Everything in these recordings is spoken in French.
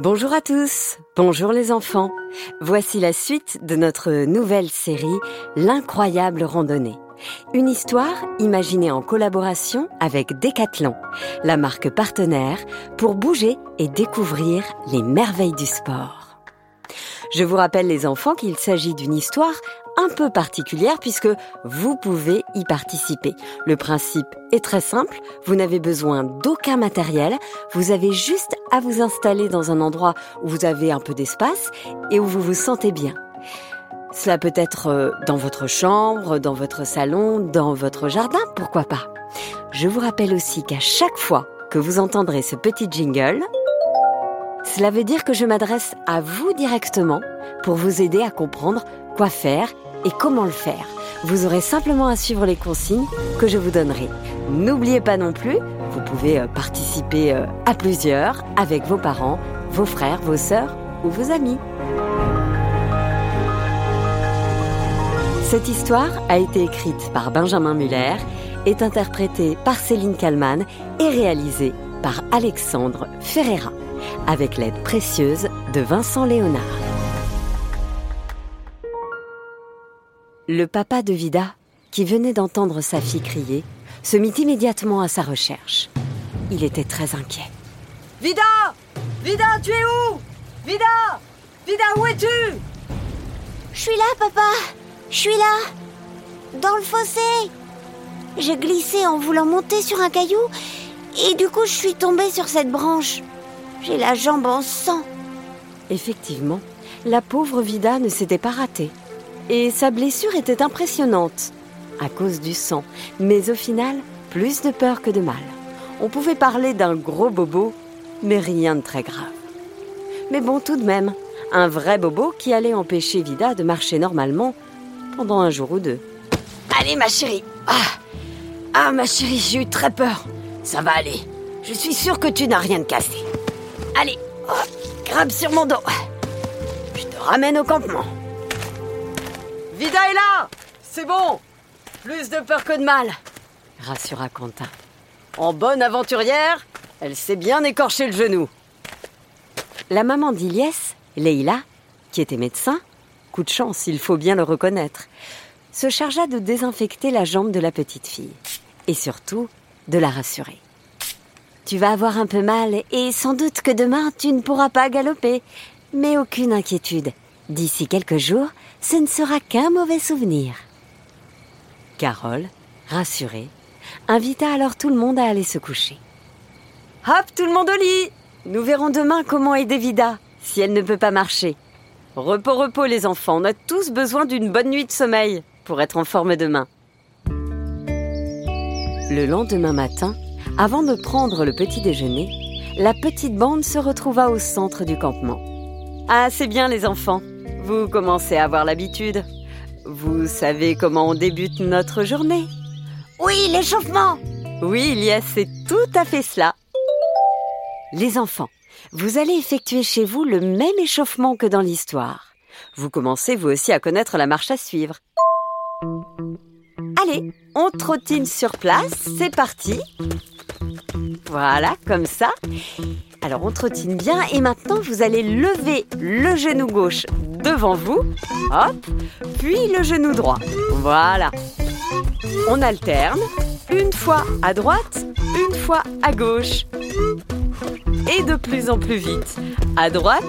Bonjour à tous, bonjour les enfants. Voici la suite de notre nouvelle série L'incroyable randonnée. Une histoire imaginée en collaboration avec Decathlon, la marque partenaire pour bouger et découvrir les merveilles du sport. Je vous rappelle les enfants qu'il s'agit d'une histoire un peu particulière puisque vous pouvez y participer. Le principe est très simple, vous n'avez besoin d'aucun matériel, vous avez juste à vous installer dans un endroit où vous avez un peu d'espace et où vous vous sentez bien. Cela peut être euh, dans votre chambre, dans votre salon, dans votre jardin, pourquoi pas. Je vous rappelle aussi qu'à chaque fois que vous entendrez ce petit jingle, cela veut dire que je m'adresse à vous directement pour vous aider à comprendre quoi faire et comment le faire. Vous aurez simplement à suivre les consignes que je vous donnerai. N'oubliez pas non plus, vous pouvez euh, participer euh, à plusieurs avec vos parents, vos frères, vos sœurs ou vos amis. Cette histoire a été écrite par Benjamin Muller, est interprétée par Céline Kallmann et réalisée par Alexandre Ferreira, avec l'aide précieuse de Vincent Léonard. Le papa de Vida, qui venait d'entendre sa fille crier, se mit immédiatement à sa recherche. Il était très inquiet. Vida Vida, tu es où? Vida Vida, où es-tu? Je suis là, papa Je suis là Dans le fossé J'ai glissé en voulant monter sur un caillou et du coup je suis tombée sur cette branche. J'ai la jambe en sang. Effectivement, la pauvre Vida ne s'était pas ratée et sa blessure était impressionnante à cause du sang, mais au final, plus de peur que de mal. On pouvait parler d'un gros bobo, mais rien de très grave. Mais bon, tout de même, un vrai bobo qui allait empêcher Vida de marcher normalement pendant un jour ou deux. Allez, ma chérie. Ah, ah ma chérie, j'ai eu très peur. Ça va aller. Je suis sûre que tu n'as rien de cassé. Allez, oh, sur mon dos. Je te ramène au campement. Vida est là C'est bon Plus de peur que de mal rassura Quentin. En bonne aventurière, elle s'est bien écorché le genou. La maman d'Iliès, Leïla, qui était médecin, coup de chance, il faut bien le reconnaître, se chargea de désinfecter la jambe de la petite fille et surtout de la rassurer. Tu vas avoir un peu mal et sans doute que demain tu ne pourras pas galoper, mais aucune inquiétude. D'ici quelques jours, ce ne sera qu'un mauvais souvenir. Carole, rassurée, invita alors tout le monde à aller se coucher. Hop, tout le monde au lit Nous verrons demain comment aider Vida, si elle ne peut pas marcher. Repos, repos les enfants, on a tous besoin d'une bonne nuit de sommeil pour être en forme demain. Le lendemain matin, avant de prendre le petit déjeuner, la petite bande se retrouva au centre du campement. Ah, c'est bien les enfants. Vous commencez à avoir l'habitude. Vous savez comment on débute notre journée Oui, l'échauffement Oui, Ilias, c'est tout à fait cela. Les enfants, vous allez effectuer chez vous le même échauffement que dans l'histoire. Vous commencez vous aussi à connaître la marche à suivre. Allez, on trottine sur place, c'est parti. Voilà, comme ça. Alors on trottine bien et maintenant vous allez lever le genou gauche devant vous. Hop, puis le genou droit. Voilà. On alterne. Une fois à droite, une fois à gauche. Et de plus en plus vite. À droite,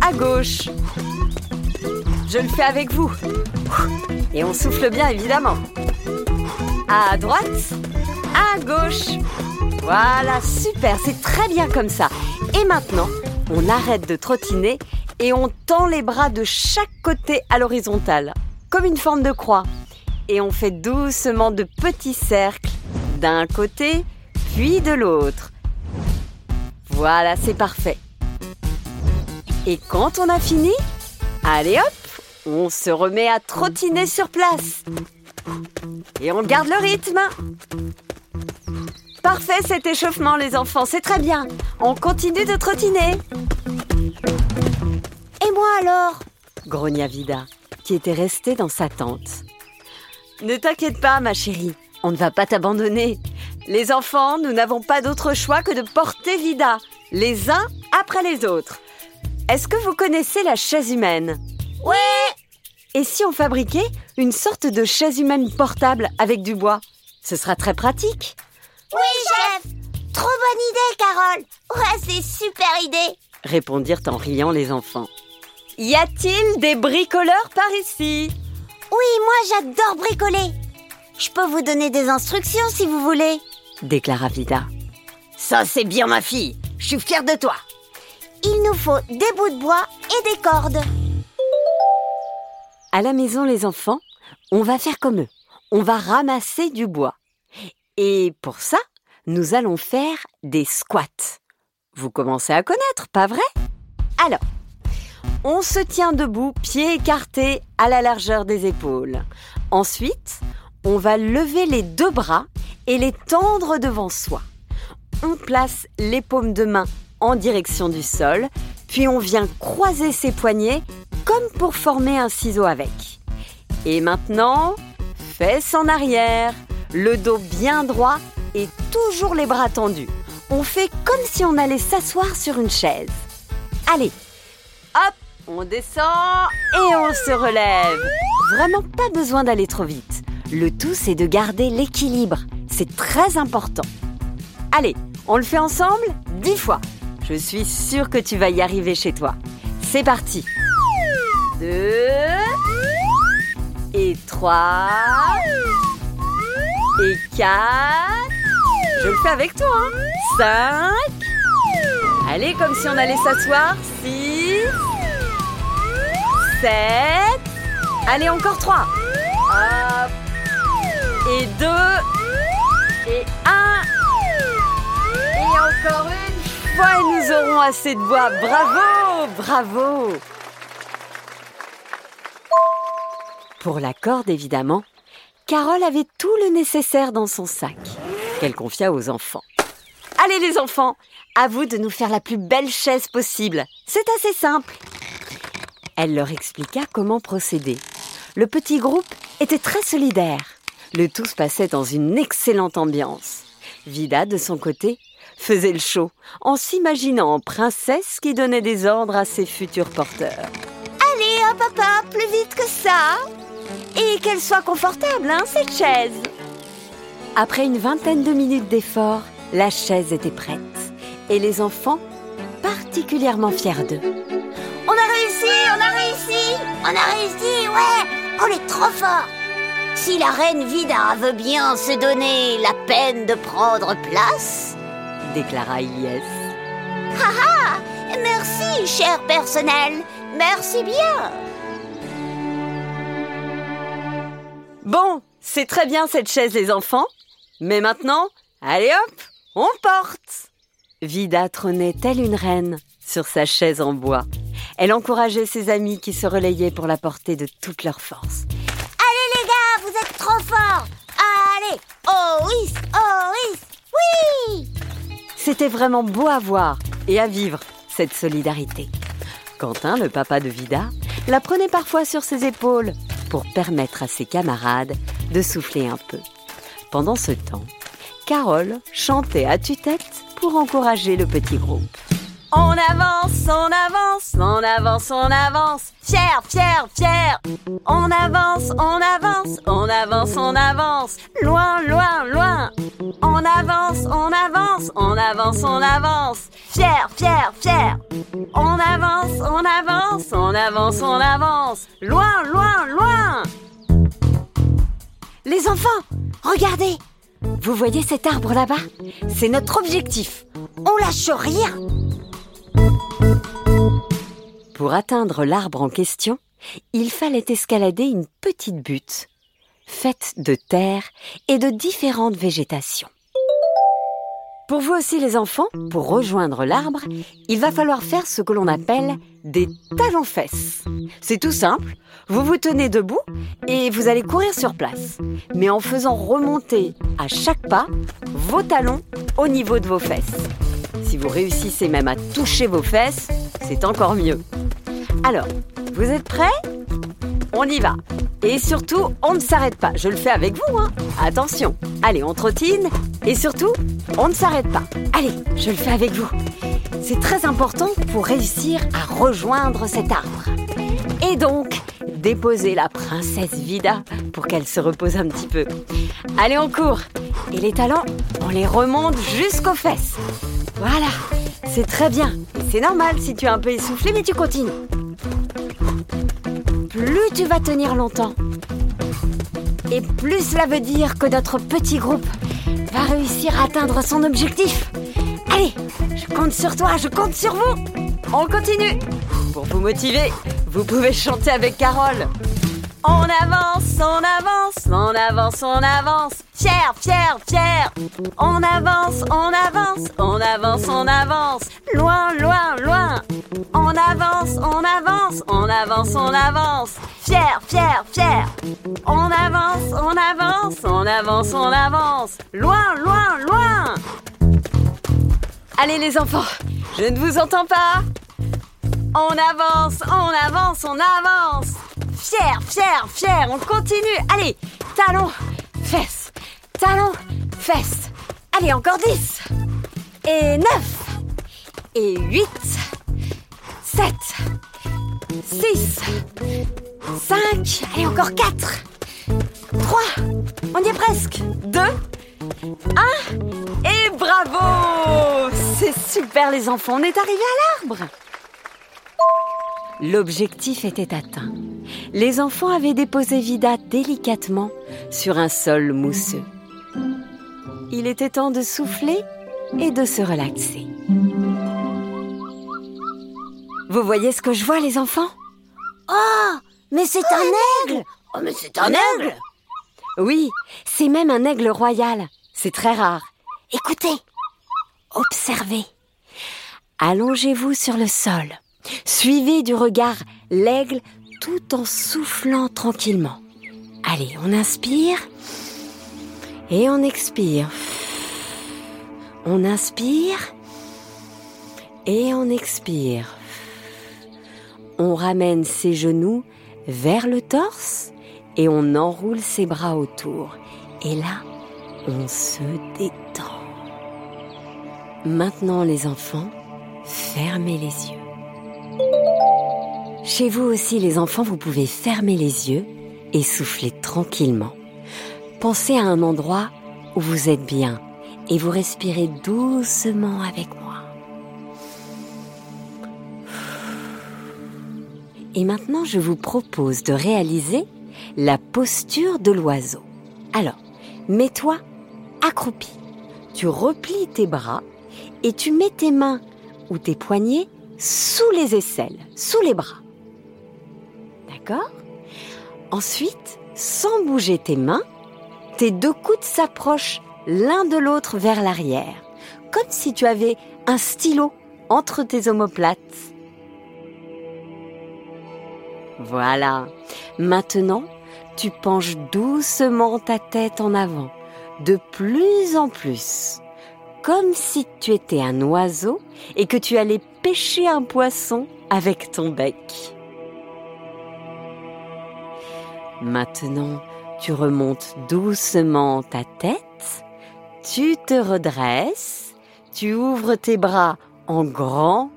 à gauche. Je le fais avec vous. Et on souffle bien évidemment. À droite, à gauche. Voilà, super, c'est très bien comme ça. Et maintenant, on arrête de trottiner et on tend les bras de chaque côté à l'horizontale, comme une forme de croix. Et on fait doucement de petits cercles d'un côté, puis de l'autre. Voilà, c'est parfait. Et quand on a fini, allez hop, on se remet à trottiner sur place. Et on garde le rythme. Parfait cet échauffement les enfants, c'est très bien. On continue de trottiner. Et moi alors? Grogna Vida, qui était restée dans sa tente. Ne t'inquiète pas ma chérie, on ne va pas t'abandonner. Les enfants, nous n'avons pas d'autre choix que de porter Vida, les uns après les autres. est-ce que vous connaissez la chaise humaine? Ouais Et si on fabriquait une sorte de chaise humaine portable avec du bois? Ce sera très pratique. Oui, chef Trop bonne idée, Carole Ouais, c'est super idée répondirent en riant les enfants. Y a-t-il des bricoleurs par ici? Oui, moi j'adore bricoler Je peux vous donner des instructions si vous voulez déclara Vida. Ça, c'est bien, ma fille. Je suis fière de toi. Il nous faut des bouts de bois et des cordes. À la maison, les enfants, on va faire comme eux. On va ramasser du bois. Et pour ça, nous allons faire des squats. Vous commencez à connaître, pas vrai? Alors, on se tient debout, pieds écartés à la largeur des épaules. Ensuite, on va lever les deux bras et les tendre devant soi. On place les paumes de main en direction du sol, puis on vient croiser ses poignets comme pour former un ciseau avec. Et maintenant, fesses en arrière, le dos bien droit et toujours les bras tendus. On fait comme si on allait s'asseoir sur une chaise. Allez, hop, on descend et on se relève. Vraiment pas besoin d'aller trop vite. Le tout, c'est de garder l'équilibre. C'est très important. Allez, on le fait ensemble dix fois. Je suis sûre que tu vas y arriver chez toi. C'est parti. Deux. Et trois. Et quatre. Je le fais avec toi. Hein. Cinq. Allez, comme si on allait s'asseoir. Six. Sept. Allez, encore trois. Hop. Et deux. Et un. Et encore une fois, nous aurons assez de bois. Bravo, bravo. Pour la corde, évidemment, Carole avait tout le nécessaire dans son sac, qu'elle confia aux enfants. Allez les enfants, à vous de nous faire la plus belle chaise possible. C'est assez simple. Elle leur expliqua comment procéder. Le petit groupe était très solidaire. Le tout se passait dans une excellente ambiance. Vida, de son côté, faisait le show en s'imaginant en princesse qui donnait des ordres à ses futurs porteurs. Allez, hop, hop, hop, plus vite que ça Et qu'elle soit confortable, hein, cette chaise Après une vingtaine de minutes d'effort, la chaise était prête. Et les enfants, particulièrement fiers d'eux. On a réussi, on a réussi On a réussi, ouais On est trop fort Si la reine Vida veut bien se donner la peine de prendre place, déclara Ilyes. haha Merci, cher personnel Merci bien Bon, c'est très bien cette chaise, les enfants. Mais maintenant, allez hop, on porte. Vida trônait telle une reine sur sa chaise en bois. Elle encourageait ses amis qui se relayaient pour la porter de toute leur force. Allez les gars, vous êtes trop forts Allez Oh oui Oh oui Oui C'était vraiment beau à voir et à vivre, cette solidarité. Quentin, le papa de Vida, la prenait parfois sur ses épaules pour permettre à ses camarades de souffler un peu. Pendant ce temps, Carole chantait à tue-tête pour encourager le petit groupe. On avance, on avance, on avance, on avance, fier, fier, fier. On avance, on avance, on avance, on avance, loin, loin, loin. On avance, on avance, on avance, on avance, fier, fier, fier. On avance, on avance, on avance, on avance, loin, loin, loin. Les enfants, regardez. Vous voyez cet arbre là-bas C'est notre objectif. On lâche rien. Pour atteindre l'arbre en question, il fallait escalader une petite butte, faite de terre et de différentes végétations. Pour vous aussi les enfants, pour rejoindre l'arbre, il va falloir faire ce que l'on appelle des talons-fesses. C'est tout simple, vous vous tenez debout et vous allez courir sur place, mais en faisant remonter à chaque pas vos talons au niveau de vos fesses. Si vous réussissez même à toucher vos fesses, c'est encore mieux. Alors, vous êtes prêts? On y va. Et surtout, on ne s'arrête pas. Je le fais avec vous, hein Attention. Allez, on trottine. Et surtout, on ne s'arrête pas. Allez, je le fais avec vous. C'est très important pour réussir à rejoindre cet arbre. Et donc, déposer la princesse Vida pour qu'elle se repose un petit peu. Allez, on court. Et les talons, on les remonte jusqu'aux fesses. Voilà, c'est très bien. C'est normal si tu es un peu essoufflé, mais tu continues. Plus tu vas tenir longtemps, et plus cela veut dire que notre petit groupe va réussir à atteindre son objectif. Allez, je compte sur toi, je compte sur vous. On continue. Pour vous motiver, vous pouvez chanter avec Carole. On avance, on avance, on avance, on avance. Fier, fier, fier. On avance, on avance, on avance, on avance. Loin, loin, loin. On avance, on avance, on avance, on avance. Fier, fier, fier. On avance, on avance, on avance, on avance. Loin, loin, loin. Allez les enfants, je ne vous entends pas. On avance, on avance, on avance. Fier, fier, fier, on continue. Allez, talons, fesses, talons, fesses. Allez, encore 10. Et 9. Et 8. 7. 6. 5. Allez, encore 4. 3. On y est presque. 2. 1. Et bravo C'est super les enfants, on est arrivé à l'arbre L'objectif était atteint. Les enfants avaient déposé Vida délicatement sur un sol mousseux. Il était temps de souffler et de se relaxer. Vous voyez ce que je vois, les enfants? Oh, mais c'est un aigle Oh, mais c'est un aigle Oui, c'est même un aigle royal. C'est très rare. Écoutez, Observez. Allongez-vous sur le sol. Suivez du regard l'aigle tout en soufflant tranquillement. Allez, on inspire et on expire. On inspire et on expire. On ramène ses genoux vers le torse et on enroule ses bras autour. Et là, on se détend. Maintenant les enfants, fermez les yeux. Chez vous aussi les enfants, vous pouvez fermer les yeux et souffler tranquillement. Pensez à un endroit où vous êtes bien et vous respirez doucement avec moi. Et maintenant, je vous propose de réaliser la posture de l'oiseau. Alors, mets-toi accroupi. Tu replies tes bras et tu mets tes mains ou tes poignets sous les aisselles, sous les bras. D'accord? Ensuite, sans bouger tes mains, tes deux coudes s'approchent l'un de l'autre vers l'arrière, comme si tu avais un stylo entre tes omoplates. Voilà. Maintenant, tu penches doucement ta tête en avant, de plus en plus, comme si tu étais un oiseau et que tu allais pêcher un poisson avec ton bec. Maintenant, tu remontes doucement ta tête, tu te redresses, tu ouvres tes bras en grand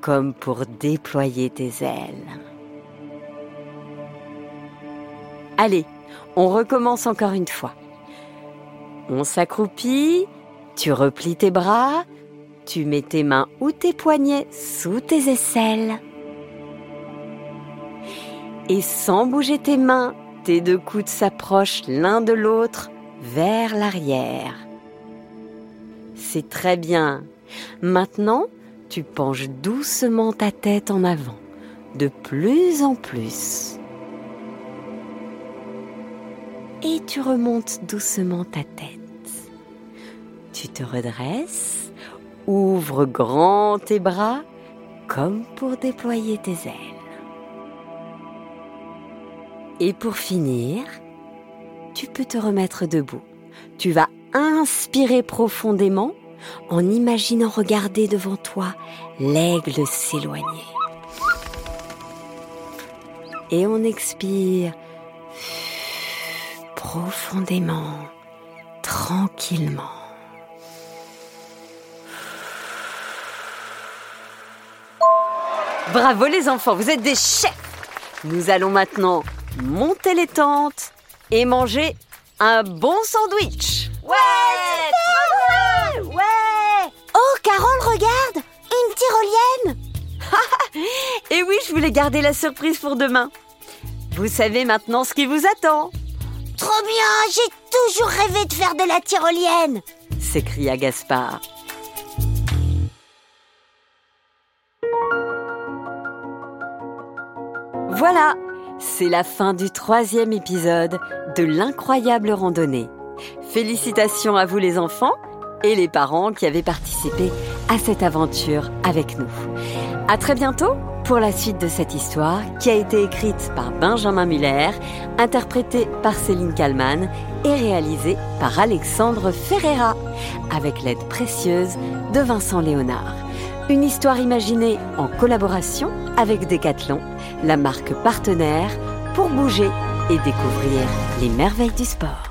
comme pour déployer tes ailes. Allez, on recommence encore une fois. On s'accroupit, tu replies tes bras, tu mets tes mains ou tes poignets sous tes aisselles. Et sans bouger tes mains, tes deux coudes s'approchent l'un de l'autre vers l'arrière. C'est très bien. Maintenant, tu penches doucement ta tête en avant, de plus en plus. Et tu remontes doucement ta tête. Tu te redresses, ouvre grand tes bras comme pour déployer tes ailes. Et pour finir, tu peux te remettre debout. Tu vas inspirer profondément en imaginant regarder devant toi l'aigle s'éloigner. Et on expire profondément, tranquillement. Bravo les enfants, vous êtes des chefs Nous allons maintenant monter les tentes et manger un bon sandwich. Ouais, Ouais Oh, Carole, regarde Une tyrolienne Et oui, je voulais garder la surprise pour demain. Vous savez maintenant ce qui vous attend, Trop bien J'ai toujours rêvé de faire de la tyrolienne s'écria Gaspard. Voilà, c'est la fin du troisième épisode de l'incroyable randonnée. Félicitations à vous les enfants et les parents qui avaient participé à cette aventure avec nous. À très bientôt pour la suite de cette histoire qui a été écrite par Benjamin Muller, interprétée par Céline Kallmann et réalisée par Alexandre Ferreira avec l'aide précieuse de Vincent Léonard. Une histoire imaginée en collaboration avec Decathlon, la marque partenaire pour bouger et découvrir les merveilles du sport.